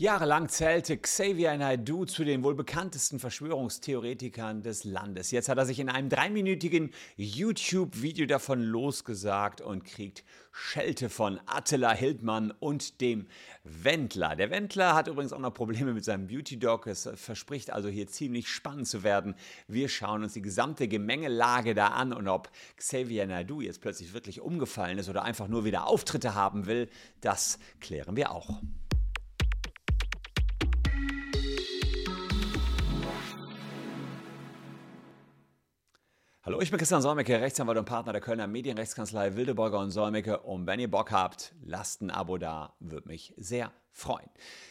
Jahrelang zählte Xavier Naidoo zu den wohl bekanntesten Verschwörungstheoretikern des Landes. Jetzt hat er sich in einem dreiminütigen YouTube-Video davon losgesagt und kriegt Schelte von Attila Hildmann und dem Wendler. Der Wendler hat übrigens auch noch Probleme mit seinem Beauty-Dog. Es verspricht also hier ziemlich spannend zu werden. Wir schauen uns die gesamte Gemengelage da an und ob Xavier Naidoo jetzt plötzlich wirklich umgefallen ist oder einfach nur wieder Auftritte haben will, das klären wir auch. Hallo, ich bin Christian Solmecke, Rechtsanwalt und Partner der Kölner Medienrechtskanzlei Wildeborger und Solmecke. Und wenn ihr Bock habt, lasst ein Abo da, würde mich sehr freuen.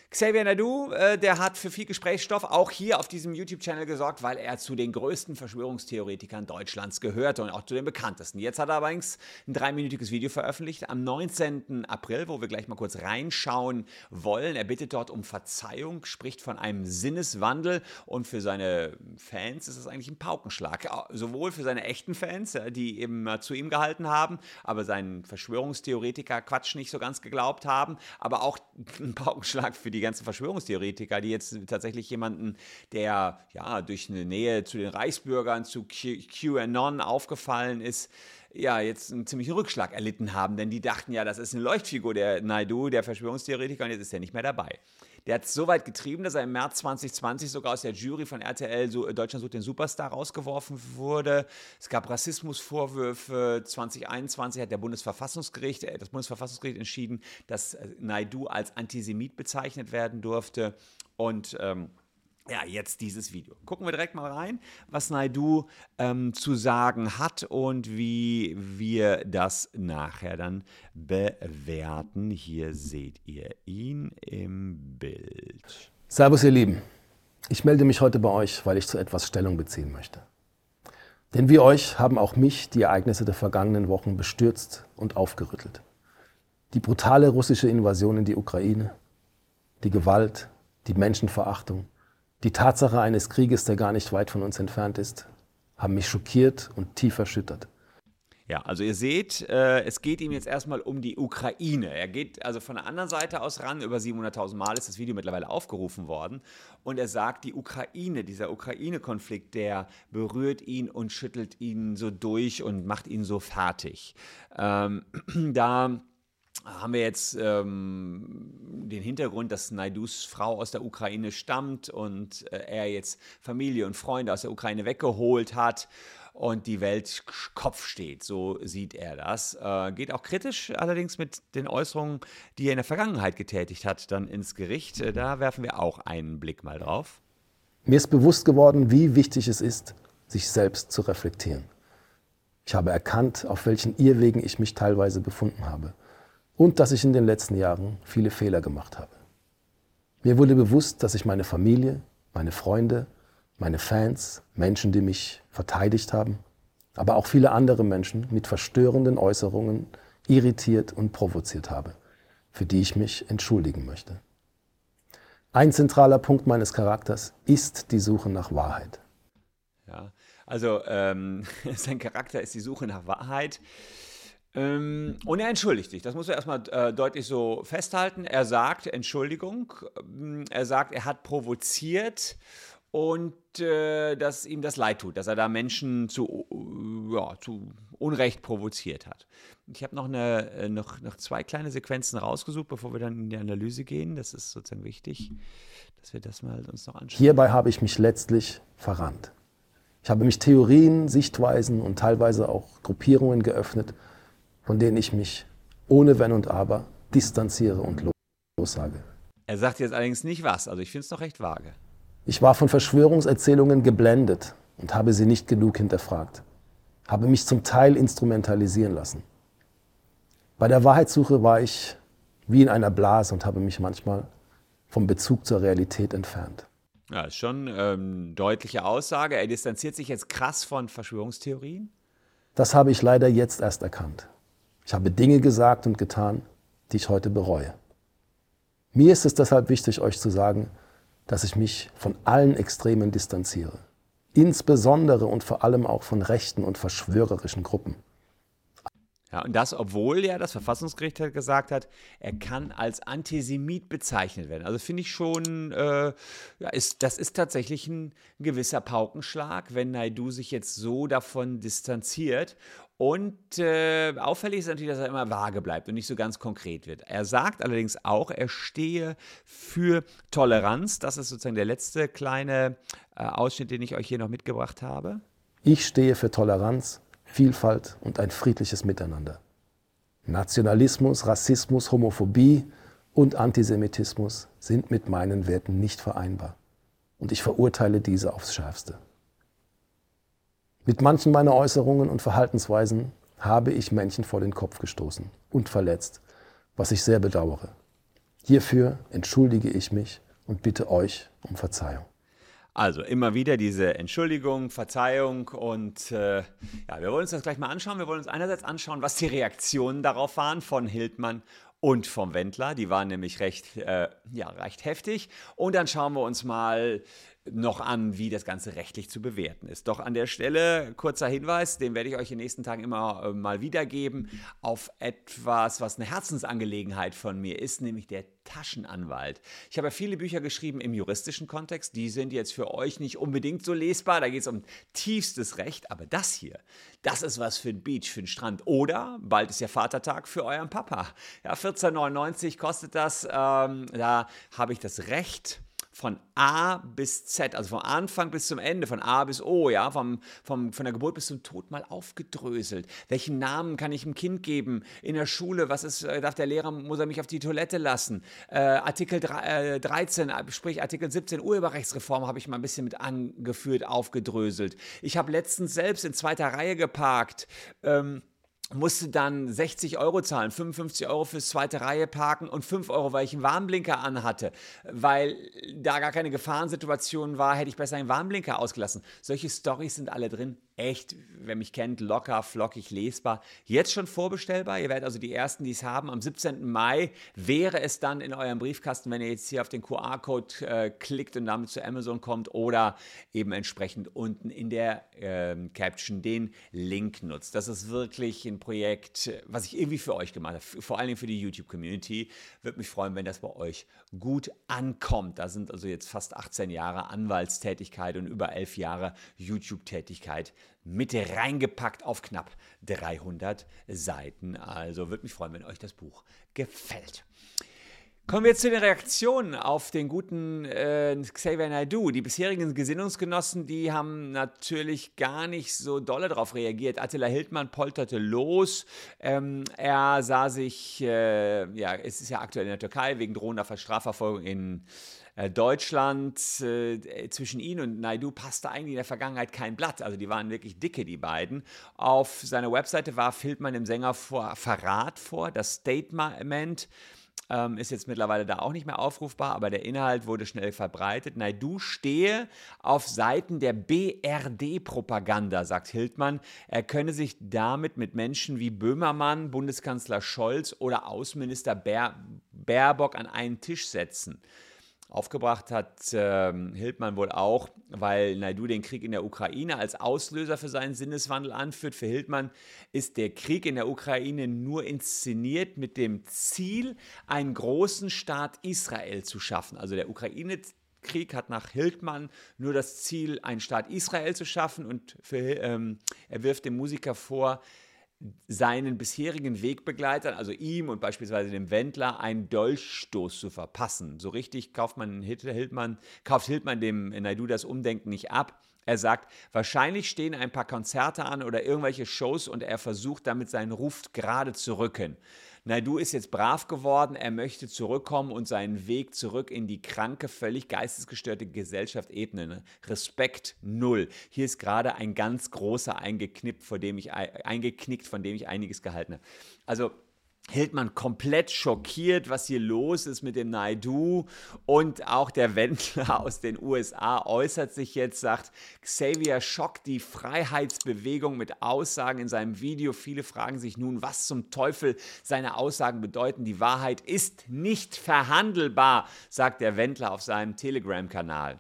Xavier Nadu, äh, der hat für viel Gesprächsstoff auch hier auf diesem YouTube-Channel gesorgt, weil er zu den größten Verschwörungstheoretikern Deutschlands gehörte und auch zu den bekanntesten. Jetzt hat er allerdings ein dreiminütiges Video veröffentlicht am 19. April, wo wir gleich mal kurz reinschauen wollen. Er bittet dort um Verzeihung, spricht von einem Sinneswandel und für seine Fans ist es eigentlich ein Paukenschlag. Sowohl für seine echten Fans, die eben zu ihm gehalten haben, aber seinen Verschwörungstheoretiker-Quatsch nicht so ganz geglaubt haben, aber auch ein Paukenschlag für die ganzen Verschwörungstheoretiker, die jetzt tatsächlich jemanden, der ja durch eine Nähe zu den Reichsbürgern, zu QAnon aufgefallen ist, ja, jetzt einen ziemlichen Rückschlag erlitten haben, denn die dachten ja, das ist eine Leuchtfigur, der Naidu, der Verschwörungstheoretiker, und jetzt ist er nicht mehr dabei. Der hat es so weit getrieben, dass er im März 2020 sogar aus der Jury von RTL so, Deutschland sucht den Superstar rausgeworfen wurde. Es gab Rassismusvorwürfe. 2021 hat der Bundesverfassungsgericht, äh, das Bundesverfassungsgericht entschieden, dass äh, Naidu als Antisemit bezeichnet werden durfte. Und ähm, ja, jetzt dieses Video. Gucken wir direkt mal rein, was Naidu ähm, zu sagen hat und wie wir das nachher dann bewerten. Hier seht ihr ihn im Bild. Servus, ihr Lieben. Ich melde mich heute bei euch, weil ich zu etwas Stellung beziehen möchte. Denn wie euch haben auch mich die Ereignisse der vergangenen Wochen bestürzt und aufgerüttelt. Die brutale russische Invasion in die Ukraine, die Gewalt, die Menschenverachtung, die Tatsache eines Krieges, der gar nicht weit von uns entfernt ist, haben mich schockiert und tief erschüttert. Ja, also ihr seht, äh, es geht ihm jetzt erstmal um die Ukraine. Er geht also von der anderen Seite aus ran. Über 700.000 Mal ist das Video mittlerweile aufgerufen worden. Und er sagt, die Ukraine, dieser Ukraine-Konflikt, der berührt ihn und schüttelt ihn so durch und macht ihn so fertig. Ähm, da haben wir jetzt ähm, den Hintergrund, dass Naidus Frau aus der Ukraine stammt und äh, er jetzt Familie und Freunde aus der Ukraine weggeholt hat und die Welt Kopf steht. So sieht er das. Äh, geht auch kritisch allerdings mit den Äußerungen, die er in der Vergangenheit getätigt hat, dann ins Gericht. Äh, da werfen wir auch einen Blick mal drauf. Mir ist bewusst geworden, wie wichtig es ist, sich selbst zu reflektieren. Ich habe erkannt, auf welchen Irrwegen ich mich teilweise befunden habe und dass ich in den letzten Jahren viele Fehler gemacht habe. Mir wurde bewusst, dass ich meine Familie, meine Freunde, meine Fans, Menschen, die mich verteidigt haben, aber auch viele andere Menschen mit verstörenden Äußerungen irritiert und provoziert habe, für die ich mich entschuldigen möchte. Ein zentraler Punkt meines Charakters ist die Suche nach Wahrheit. Ja, also ähm, sein Charakter ist die Suche nach Wahrheit. Ähm, und er entschuldigt sich. Das muss er erstmal äh, deutlich so festhalten. Er sagt Entschuldigung. Ähm, er sagt, er hat provoziert und äh, dass ihm das leid tut, dass er da Menschen zu, äh, ja, zu Unrecht provoziert hat. Ich habe noch, äh, noch, noch zwei kleine Sequenzen rausgesucht, bevor wir dann in die Analyse gehen. Das ist sozusagen wichtig, dass wir das mal uns noch anschauen. Hierbei habe ich mich letztlich verrannt. Ich habe mich Theorien, Sichtweisen und teilweise auch Gruppierungen geöffnet, von denen ich mich ohne Wenn und Aber distanziere und lossage. Er sagt jetzt allerdings nicht was, also ich finde es noch recht vage. Ich war von Verschwörungserzählungen geblendet und habe sie nicht genug hinterfragt, habe mich zum Teil instrumentalisieren lassen. Bei der Wahrheitssuche war ich wie in einer Blase und habe mich manchmal vom Bezug zur Realität entfernt. Ja, ist schon ähm, deutliche Aussage. Er distanziert sich jetzt krass von Verschwörungstheorien. Das habe ich leider jetzt erst erkannt. Ich habe Dinge gesagt und getan, die ich heute bereue. Mir ist es deshalb wichtig, euch zu sagen, dass ich mich von allen Extremen distanziere. Insbesondere und vor allem auch von rechten und verschwörerischen Gruppen. Ja, und das, obwohl ja das Verfassungsgericht halt gesagt hat, er kann als Antisemit bezeichnet werden. Also finde ich schon, äh, ja, ist, das ist tatsächlich ein, gewisser Paukenschlag, wenn Naidu sich jetzt so davon distanziert. Und äh, auffällig ist natürlich, dass er immer vage bleibt und nicht so ganz konkret wird. Er sagt allerdings auch, er stehe für Toleranz. Das ist sozusagen der letzte kleine äh, Ausschnitt, den ich euch hier noch mitgebracht habe. Ich stehe für Toleranz, Vielfalt und ein friedliches Miteinander. Nationalismus, Rassismus, Homophobie und Antisemitismus sind mit meinen Werten nicht vereinbar. Und ich verurteile diese aufs schärfste. Mit manchen meiner Äußerungen und Verhaltensweisen habe ich Menschen vor den Kopf gestoßen und verletzt, was ich sehr bedauere. Hierfür entschuldige ich mich und bitte euch um Verzeihung. Also immer wieder diese Entschuldigung, Verzeihung und äh, ja, wir wollen uns das gleich mal anschauen. Wir wollen uns einerseits anschauen, was die Reaktionen darauf waren von Hildmann und vom Wendler. Die waren nämlich recht, äh, ja, recht heftig. Und dann schauen wir uns mal noch an, wie das Ganze rechtlich zu bewerten ist. Doch an der Stelle kurzer Hinweis, den werde ich euch in den nächsten Tagen immer äh, mal wiedergeben, auf etwas, was eine Herzensangelegenheit von mir ist, nämlich der Taschenanwalt. Ich habe ja viele Bücher geschrieben im juristischen Kontext, die sind jetzt für euch nicht unbedingt so lesbar, da geht es um tiefstes Recht, aber das hier, das ist was für den Beach, für den Strand. Oder bald ist ja Vatertag für euren Papa. Ja, 14,99 kostet das, ähm, da habe ich das Recht, von A bis Z, also vom Anfang bis zum Ende, von A bis O, ja, vom, vom, von der Geburt bis zum Tod mal aufgedröselt. Welchen Namen kann ich dem Kind geben? In der Schule, was ist, äh, darf der Lehrer, muss er mich auf die Toilette lassen? Äh, Artikel 3, äh, 13, sprich Artikel 17 Urheberrechtsreform habe ich mal ein bisschen mit angeführt, aufgedröselt. Ich habe letztens selbst in zweiter Reihe geparkt. Ähm, musste dann 60 Euro zahlen, 55 Euro fürs zweite Reihe parken und 5 Euro, weil ich einen Warnblinker anhatte. Weil da gar keine Gefahrensituation war, hätte ich besser einen Warnblinker ausgelassen. Solche Stories sind alle drin echt, wer mich kennt, locker, flockig lesbar. Jetzt schon vorbestellbar. Ihr werdet also die ersten, die es haben. Am 17. Mai wäre es dann in eurem Briefkasten, wenn ihr jetzt hier auf den QR-Code äh, klickt und damit zu Amazon kommt oder eben entsprechend unten in der äh, Caption den Link nutzt. Das ist wirklich ein Projekt, was ich irgendwie für euch gemacht habe, vor allen Dingen für die YouTube-Community. Würde mich freuen, wenn das bei euch gut ankommt. Da sind also jetzt fast 18 Jahre Anwaltstätigkeit und über 11 Jahre YouTube-Tätigkeit mit reingepackt auf knapp 300 Seiten. Also würde mich freuen, wenn euch das Buch gefällt. Kommen wir zu den Reaktionen auf den guten äh, Xavier Naidoo. Die bisherigen Gesinnungsgenossen, die haben natürlich gar nicht so dolle darauf reagiert. Attila Hildmann polterte los. Ähm, er sah sich, äh, ja, es ist ja aktuell in der Türkei wegen drohender Strafverfolgung in äh, Deutschland, äh, zwischen ihn und Naidu passte eigentlich in der Vergangenheit kein Blatt. Also die waren wirklich dicke, die beiden. Auf seiner Webseite warf Hildmann dem Sänger vor Verrat vor. Das Statement ähm, ist jetzt mittlerweile da auch nicht mehr aufrufbar, aber der Inhalt wurde schnell verbreitet. Naidu stehe auf Seiten der BRD-Propaganda, sagt Hildmann. Er könne sich damit mit Menschen wie Böhmermann, Bundeskanzler Scholz oder Außenminister Baer Baerbock an einen Tisch setzen. Aufgebracht hat äh, Hildmann wohl auch, weil Naidu den Krieg in der Ukraine als Auslöser für seinen Sinneswandel anführt. Für Hildmann ist der Krieg in der Ukraine nur inszeniert mit dem Ziel, einen großen Staat Israel zu schaffen. Also der Ukraine Krieg hat nach Hildmann nur das Ziel, einen Staat Israel zu schaffen und für, ähm, er wirft dem Musiker vor, seinen bisherigen Wegbegleitern, also ihm und beispielsweise dem Wendler, einen Dolchstoß zu verpassen. So richtig kauft man Hildmann, kauft Hildmann dem Naidu das Umdenken nicht ab. Er sagt, wahrscheinlich stehen ein paar Konzerte an oder irgendwelche Shows und er versucht damit seinen Ruf gerade zu rücken. Naidu ist jetzt brav geworden, er möchte zurückkommen und seinen Weg zurück in die kranke, völlig geistesgestörte Gesellschaft ebnen. Respekt null. Hier ist gerade ein ganz großer eingeknickt, vor dem ich, eingeknickt, von dem ich einiges gehalten habe. Also Hildmann komplett schockiert, was hier los ist mit dem Naidu. Und auch der Wendler aus den USA äußert sich jetzt, sagt, Xavier schockt die Freiheitsbewegung mit Aussagen in seinem Video. Viele fragen sich nun, was zum Teufel seine Aussagen bedeuten. Die Wahrheit ist nicht verhandelbar, sagt der Wendler auf seinem Telegram-Kanal.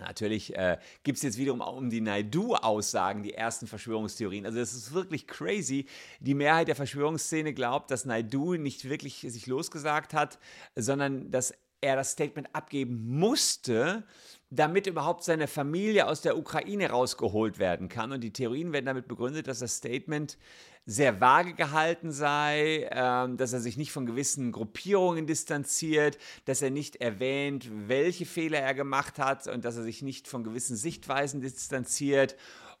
Natürlich äh, gibt es jetzt wiederum auch um die Naidu-Aussagen die ersten Verschwörungstheorien. Also es ist wirklich crazy. Die Mehrheit der Verschwörungsszene glaubt, dass Naidu nicht wirklich sich losgesagt hat, sondern dass er das Statement abgeben musste, damit überhaupt seine Familie aus der Ukraine rausgeholt werden kann. Und die Theorien werden damit begründet, dass das Statement sehr vage gehalten sei, äh, dass er sich nicht von gewissen Gruppierungen distanziert, dass er nicht erwähnt, welche Fehler er gemacht hat und dass er sich nicht von gewissen Sichtweisen distanziert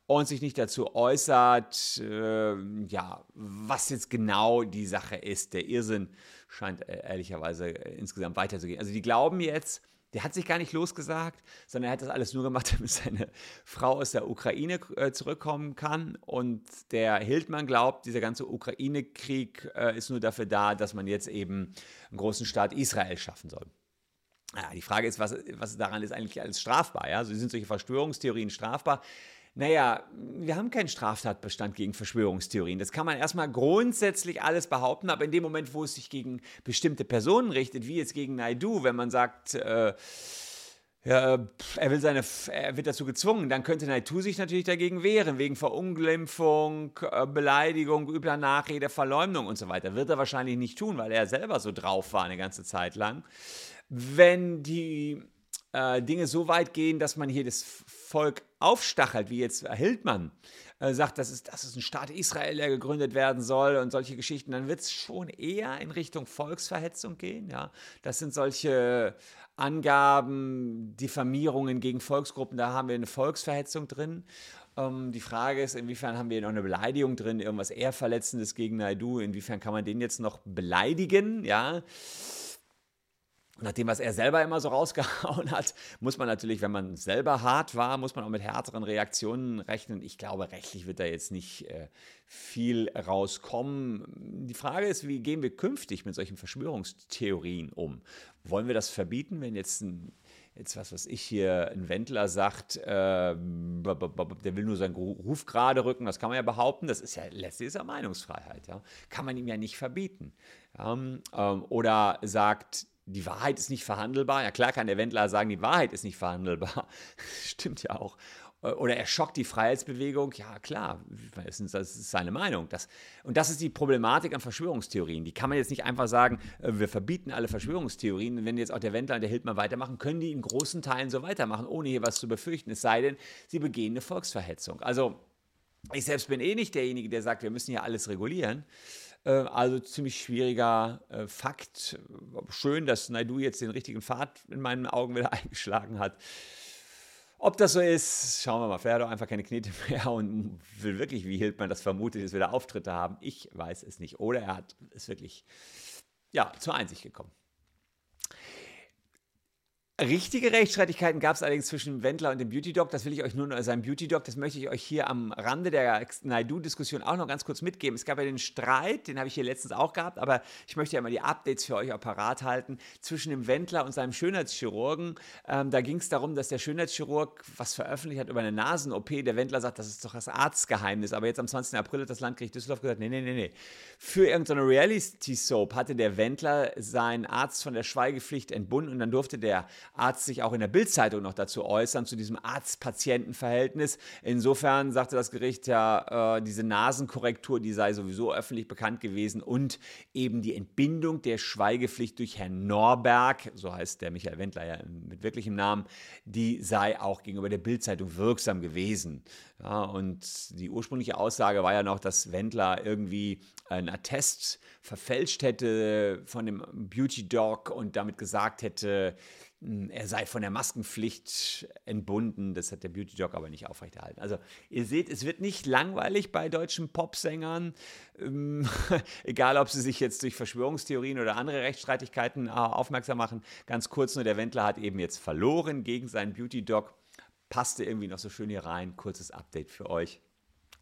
und sich nicht dazu äußert, äh, ja, was jetzt genau die Sache ist. Der Irrsinn scheint äh, ehrlicherweise äh, insgesamt weiterzugehen. Also die glauben jetzt, der hat sich gar nicht losgesagt, sondern er hat das alles nur gemacht, damit seine Frau aus der Ukraine äh, zurückkommen kann. Und der Hildmann glaubt, dieser ganze Ukraine-Krieg äh, ist nur dafür da, dass man jetzt eben einen großen Staat Israel schaffen soll. Ja, die Frage ist, was, was daran ist eigentlich alles strafbar? Ja? Also sind solche Verschwörungstheorien strafbar? Naja, wir haben keinen Straftatbestand gegen Verschwörungstheorien. Das kann man erstmal grundsätzlich alles behaupten, aber in dem Moment, wo es sich gegen bestimmte Personen richtet, wie jetzt gegen Naidu, wenn man sagt, äh, ja, er, will seine, er wird dazu gezwungen, dann könnte Naidu sich natürlich dagegen wehren, wegen Verunglimpfung, äh, Beleidigung, übler Nachrede, Verleumdung und so weiter. Wird er wahrscheinlich nicht tun, weil er selber so drauf war eine ganze Zeit lang. Wenn die äh, Dinge so weit gehen, dass man hier das Volk aufstachelt, wie jetzt Hildmann äh, sagt, das ist, das ist ein Staat Israel, der gegründet werden soll und solche Geschichten, dann wird es schon eher in Richtung Volksverhetzung gehen. Ja? Das sind solche Angaben, Diffamierungen gegen Volksgruppen, da haben wir eine Volksverhetzung drin. Ähm, die Frage ist, inwiefern haben wir noch eine Beleidigung drin, irgendwas eher Verletzendes gegen Naidu, inwiefern kann man den jetzt noch beleidigen, ja? Nach dem, was er selber immer so rausgehauen hat, muss man natürlich, wenn man selber hart war, muss man auch mit härteren Reaktionen rechnen. Ich glaube, rechtlich wird da jetzt nicht äh, viel rauskommen. Die Frage ist, wie gehen wir künftig mit solchen Verschwörungstheorien um? Wollen wir das verbieten, wenn jetzt ein jetzt was, was ich hier, ein Wendler sagt, äh, der will nur seinen Ruf gerade rücken, das kann man ja behaupten, das ist ja letztlich ist ja Meinungsfreiheit, ja. Kann man ihm ja nicht verbieten. Ja? Ähm, oder sagt, die Wahrheit ist nicht verhandelbar. Ja, klar kann der Wendler sagen, die Wahrheit ist nicht verhandelbar. Stimmt ja auch. Äh, oder er schockt die Freiheitsbewegung. Ja, klar, das ist seine Meinung. Das, und das ist die Problematik an Verschwörungstheorien. Die kann man jetzt nicht einfach sagen, äh, wir verbieten alle Verschwörungstheorien. Wenn jetzt auch der Wendler und der Hildmann weitermachen, können die in großen Teilen so weitermachen, ohne hier was zu befürchten. Es sei denn, sie begehen eine Volksverhetzung. Also, ich selbst bin eh nicht derjenige, der sagt, wir müssen hier alles regulieren. Äh, also ziemlich schwieriger äh, Fakt. Schön, dass Naidu jetzt den richtigen Pfad in meinen Augen wieder eingeschlagen hat. Ob das so ist, schauen wir mal. Vielleicht hat er einfach keine Knete mehr und will wirklich, wie Hildmann das vermutet, jetzt wieder Auftritte haben. Ich weiß es nicht. Oder er hat es wirklich ja, zur Einsicht gekommen. Richtige Rechtsstreitigkeiten gab es allerdings zwischen Wendler und dem Beauty Dog. Das will ich euch nur noch, sein Beauty Dog, das möchte ich euch hier am Rande der Naidu-Diskussion auch noch ganz kurz mitgeben. Es gab ja den Streit, den habe ich hier letztens auch gehabt, aber ich möchte ja mal die Updates für euch auch parat halten, zwischen dem Wendler und seinem Schönheitschirurgen. Ähm, da ging es darum, dass der Schönheitschirurg was veröffentlicht hat über eine Nasen-OP. Der Wendler sagt, das ist doch das Arztgeheimnis. Aber jetzt am 20. April hat das Landgericht Düsseldorf gesagt, nee, nee, nee, nee. Für irgendeine Reality-Soap hatte der Wendler seinen Arzt von der Schweigepflicht entbunden und dann durfte der Arzt sich auch in der Bildzeitung noch dazu äußern, zu diesem Arzt-Patienten-Verhältnis. Insofern sagte das Gericht ja, äh, diese Nasenkorrektur, die sei sowieso öffentlich bekannt gewesen und eben die Entbindung der Schweigepflicht durch Herrn Norberg, so heißt der Michael Wendler ja mit wirklichem Namen, die sei auch gegenüber der Bildzeitung wirksam gewesen. Ja, und die ursprüngliche Aussage war ja noch, dass Wendler irgendwie ein Attest verfälscht hätte von dem Beauty Dog und damit gesagt hätte, hm, er sei von der Maskenpflicht entbunden. Das hat der Beauty Dog aber nicht aufrechterhalten. Also ihr seht, es wird nicht langweilig bei deutschen Popsängern, ähm, egal ob sie sich jetzt durch Verschwörungstheorien oder andere Rechtsstreitigkeiten äh, aufmerksam machen. Ganz kurz nur, der Wendler hat eben jetzt verloren gegen seinen Beauty Dog. Passte irgendwie noch so schön hier rein. Kurzes Update für euch.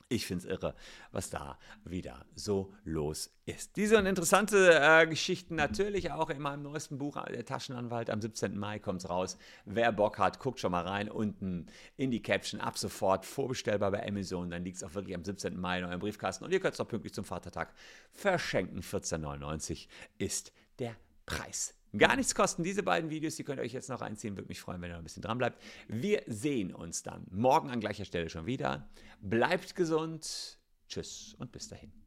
Ich finde es irre, was da wieder so los ist. Diese und interessante äh, Geschichten natürlich auch in meinem neuesten Buch, Der Taschenanwalt. Am 17. Mai kommt es raus. Wer Bock hat, guckt schon mal rein. Unten in die Caption. Ab sofort vorbestellbar bei Amazon. Dann liegt es auch wirklich am 17. Mai in eurem Briefkasten. Und ihr könnt es auch pünktlich zum Vatertag verschenken. 14,99 ist der Preis. Gar nichts kosten. Diese beiden Videos, die könnt ihr euch jetzt noch reinziehen. Würde mich freuen, wenn ihr noch ein bisschen dran bleibt. Wir sehen uns dann morgen an gleicher Stelle schon wieder. Bleibt gesund. Tschüss und bis dahin.